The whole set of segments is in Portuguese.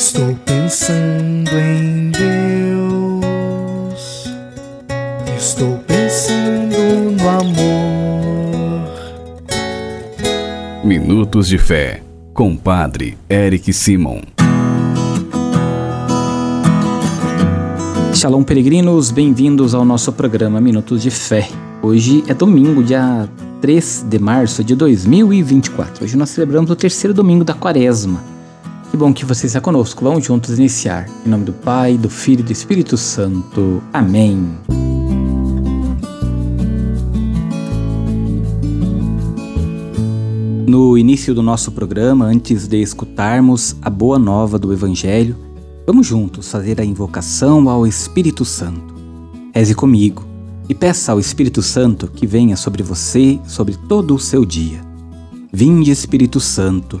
Estou pensando em Deus. Estou pensando no amor. Minutos de Fé, com Padre Eric Simon. Shalom, peregrinos, bem-vindos ao nosso programa Minutos de Fé. Hoje é domingo, dia 3 de março de 2024. Hoje nós celebramos o terceiro domingo da quaresma. Que bom que você está conosco. Vamos juntos iniciar. Em nome do Pai, do Filho e do Espírito Santo. Amém. No início do nosso programa, antes de escutarmos a boa nova do Evangelho, vamos juntos fazer a invocação ao Espírito Santo. Reze comigo e peça ao Espírito Santo que venha sobre você, sobre todo o seu dia. Vinde, Espírito Santo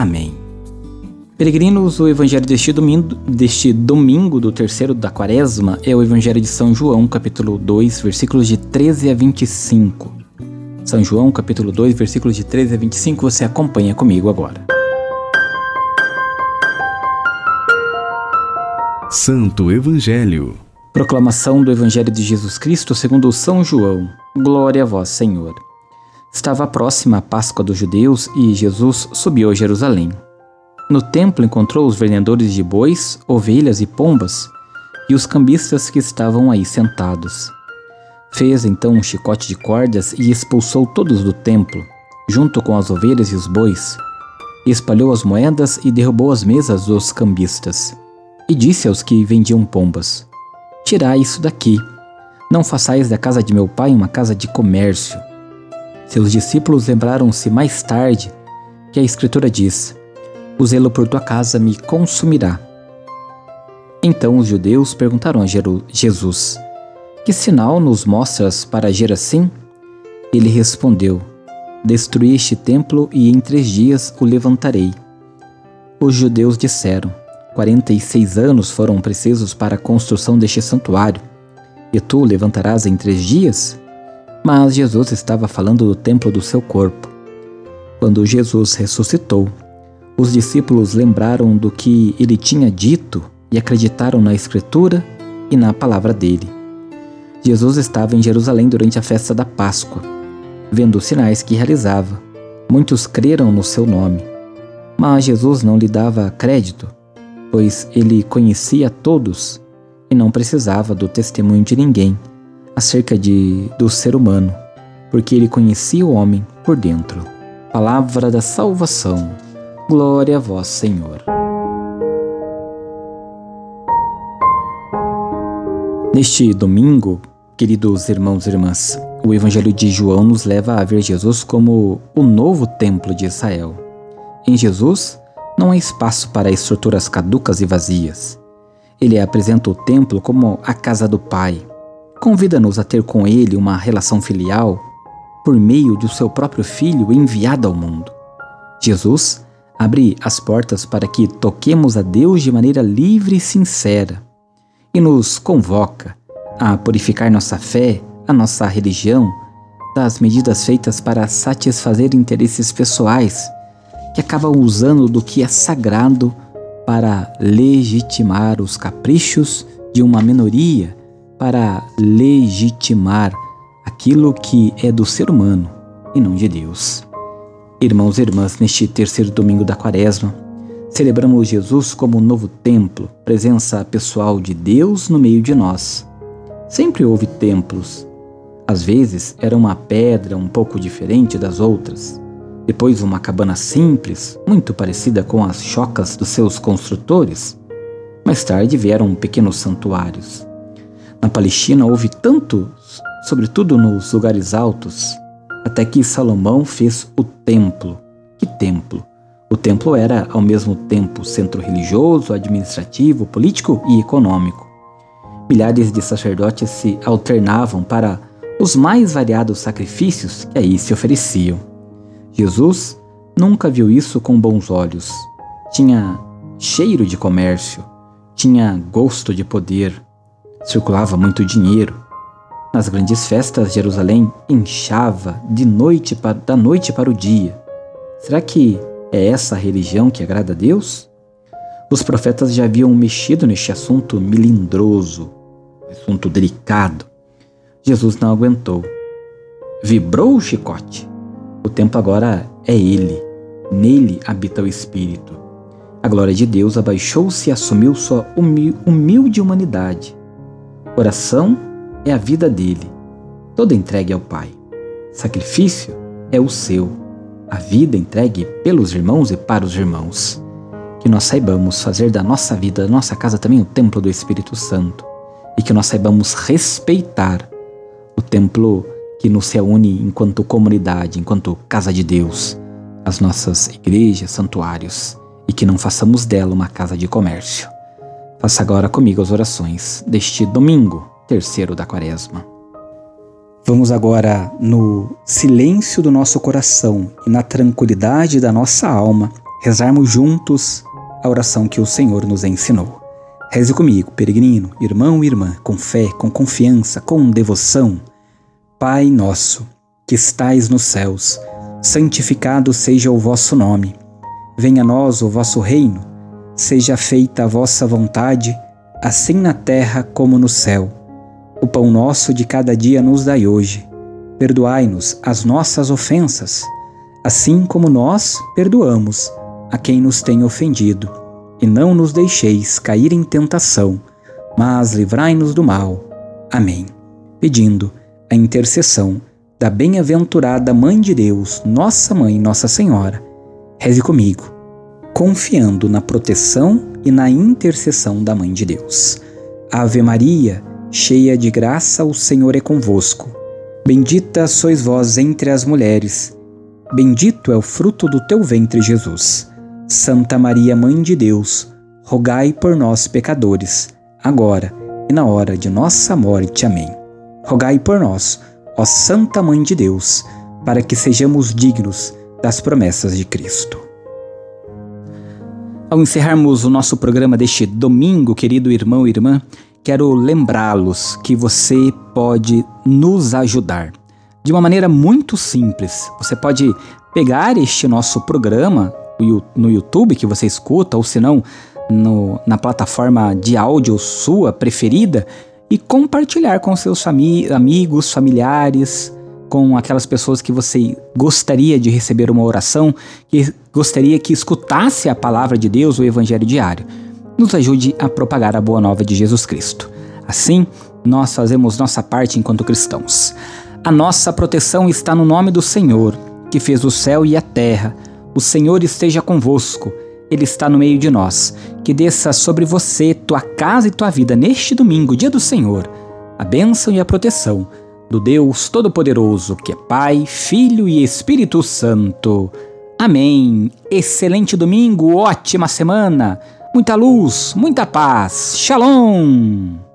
Amém. Peregrinos, o evangelho deste domingo, deste domingo do terceiro da quaresma é o evangelho de São João, capítulo 2, versículos de 13 a 25. São João, capítulo 2, versículos de 13 a 25, você acompanha comigo agora. Santo Evangelho. Proclamação do Evangelho de Jesus Cristo segundo São João. Glória a vós, Senhor. Estava próxima a Páscoa dos judeus e Jesus subiu a Jerusalém. No templo encontrou os vendedores de bois, ovelhas e pombas e os cambistas que estavam aí sentados. Fez então um chicote de cordas e expulsou todos do templo, junto com as ovelhas e os bois. Espalhou as moedas e derrubou as mesas dos cambistas. E disse aos que vendiam pombas: Tirai isso daqui. Não façais da casa de meu pai uma casa de comércio. Seus discípulos lembraram-se mais tarde que a Escritura diz: O zelo por tua casa me consumirá. Então os judeus perguntaram a Jesus: Que sinal nos mostras para agir assim? Ele respondeu: Destruí este templo e em três dias o levantarei. Os judeus disseram: Quarenta e seis anos foram precisos para a construção deste santuário, e tu o levantarás em três dias? Mas Jesus estava falando do templo do seu corpo. Quando Jesus ressuscitou, os discípulos lembraram do que ele tinha dito e acreditaram na Escritura e na palavra dele. Jesus estava em Jerusalém durante a festa da Páscoa, vendo os sinais que realizava. Muitos creram no seu nome. Mas Jesus não lhe dava crédito, pois ele conhecia todos e não precisava do testemunho de ninguém acerca de, do ser humano, porque ele conhecia o homem por dentro. Palavra da salvação. Glória a vós, Senhor. Neste domingo, queridos irmãos e irmãs, o Evangelho de João nos leva a ver Jesus como o novo templo de Israel. Em Jesus, não há espaço para estruturas caducas e vazias. Ele apresenta o templo como a casa do Pai, convida-nos a ter com Ele uma relação filial por meio do seu próprio Filho enviado ao mundo. Jesus abre as portas para que toquemos a Deus de maneira livre e sincera e nos convoca a purificar nossa fé, a nossa religião, das medidas feitas para satisfazer interesses pessoais que acabam usando do que é sagrado para legitimar os caprichos de uma minoria para legitimar aquilo que é do ser humano e não de Deus. Irmãos e irmãs, neste terceiro domingo da Quaresma, celebramos Jesus como um novo templo, presença pessoal de Deus no meio de nós. Sempre houve templos. Às vezes era uma pedra um pouco diferente das outras, depois uma cabana simples, muito parecida com as chocas dos seus construtores. Mais tarde vieram pequenos santuários. Na Palestina houve tanto, sobretudo nos lugares altos, até que Salomão fez o templo. Que templo? O templo era, ao mesmo tempo, centro religioso, administrativo, político e econômico. Milhares de sacerdotes se alternavam para os mais variados sacrifícios que aí se ofereciam. Jesus nunca viu isso com bons olhos. Tinha cheiro de comércio, tinha gosto de poder, circulava muito dinheiro. Nas grandes festas, Jerusalém inchava de noite para, da noite para o dia. Será que é essa a religião que agrada a Deus? Os profetas já haviam mexido neste assunto melindroso, assunto delicado. Jesus não aguentou. Vibrou o chicote. O tempo agora é Ele. Nele habita o Espírito. A glória de Deus abaixou-se e assumiu sua humilde humanidade. Oração é a vida dele, toda entregue ao Pai. Sacrifício é o seu a vida entregue pelos irmãos e para os irmãos. Que nós saibamos fazer da nossa vida, da nossa casa também o templo do Espírito Santo. E que nós saibamos respeitar o templo que nos reúne enquanto comunidade, enquanto casa de Deus, as nossas igrejas, santuários, e que não façamos dela uma casa de comércio. Faça agora comigo as orações deste domingo, terceiro da quaresma. Vamos agora, no silêncio do nosso coração e na tranquilidade da nossa alma, rezarmos juntos a oração que o Senhor nos ensinou. Reze comigo, peregrino, irmão e irmã, com fé, com confiança, com devoção. Pai nosso, que estais nos céus, santificado seja o vosso nome. Venha a nós o vosso reino. Seja feita a vossa vontade, assim na terra como no céu. O pão nosso de cada dia nos dai hoje. Perdoai-nos as nossas ofensas, assim como nós perdoamos a quem nos tem ofendido. E não nos deixeis cair em tentação, mas livrai-nos do mal. Amém. Pedindo a intercessão da bem-aventurada Mãe de Deus, Nossa Mãe, Nossa Senhora, reze comigo, confiando na proteção e na intercessão da Mãe de Deus. Ave Maria, cheia de graça, o Senhor é convosco. Bendita sois vós entre as mulheres, bendito é o fruto do teu ventre, Jesus. Santa Maria, Mãe de Deus, rogai por nós, pecadores, agora e na hora de nossa morte. Amém. Rogai por nós, ó Santa Mãe de Deus, para que sejamos dignos das promessas de Cristo. Ao encerrarmos o nosso programa deste domingo, querido irmão e irmã, quero lembrá-los que você pode nos ajudar. De uma maneira muito simples, você pode pegar este nosso programa no YouTube que você escuta, ou se não, na plataforma de áudio sua preferida, e compartilhar com seus fami amigos, familiares, com aquelas pessoas que você gostaria de receber uma oração, que gostaria que escutasse a palavra de Deus, o Evangelho diário nos ajude a propagar a boa nova de Jesus Cristo. Assim, nós fazemos nossa parte enquanto cristãos. A nossa proteção está no nome do Senhor, que fez o céu e a terra. O Senhor esteja convosco, Ele está no meio de nós. Que desça sobre você, tua casa e tua vida neste domingo, dia do Senhor, a bênção e a proteção do Deus Todo-Poderoso, que é Pai, Filho e Espírito Santo. Amém. Excelente domingo, ótima semana muita luz, muita paz. Shalom!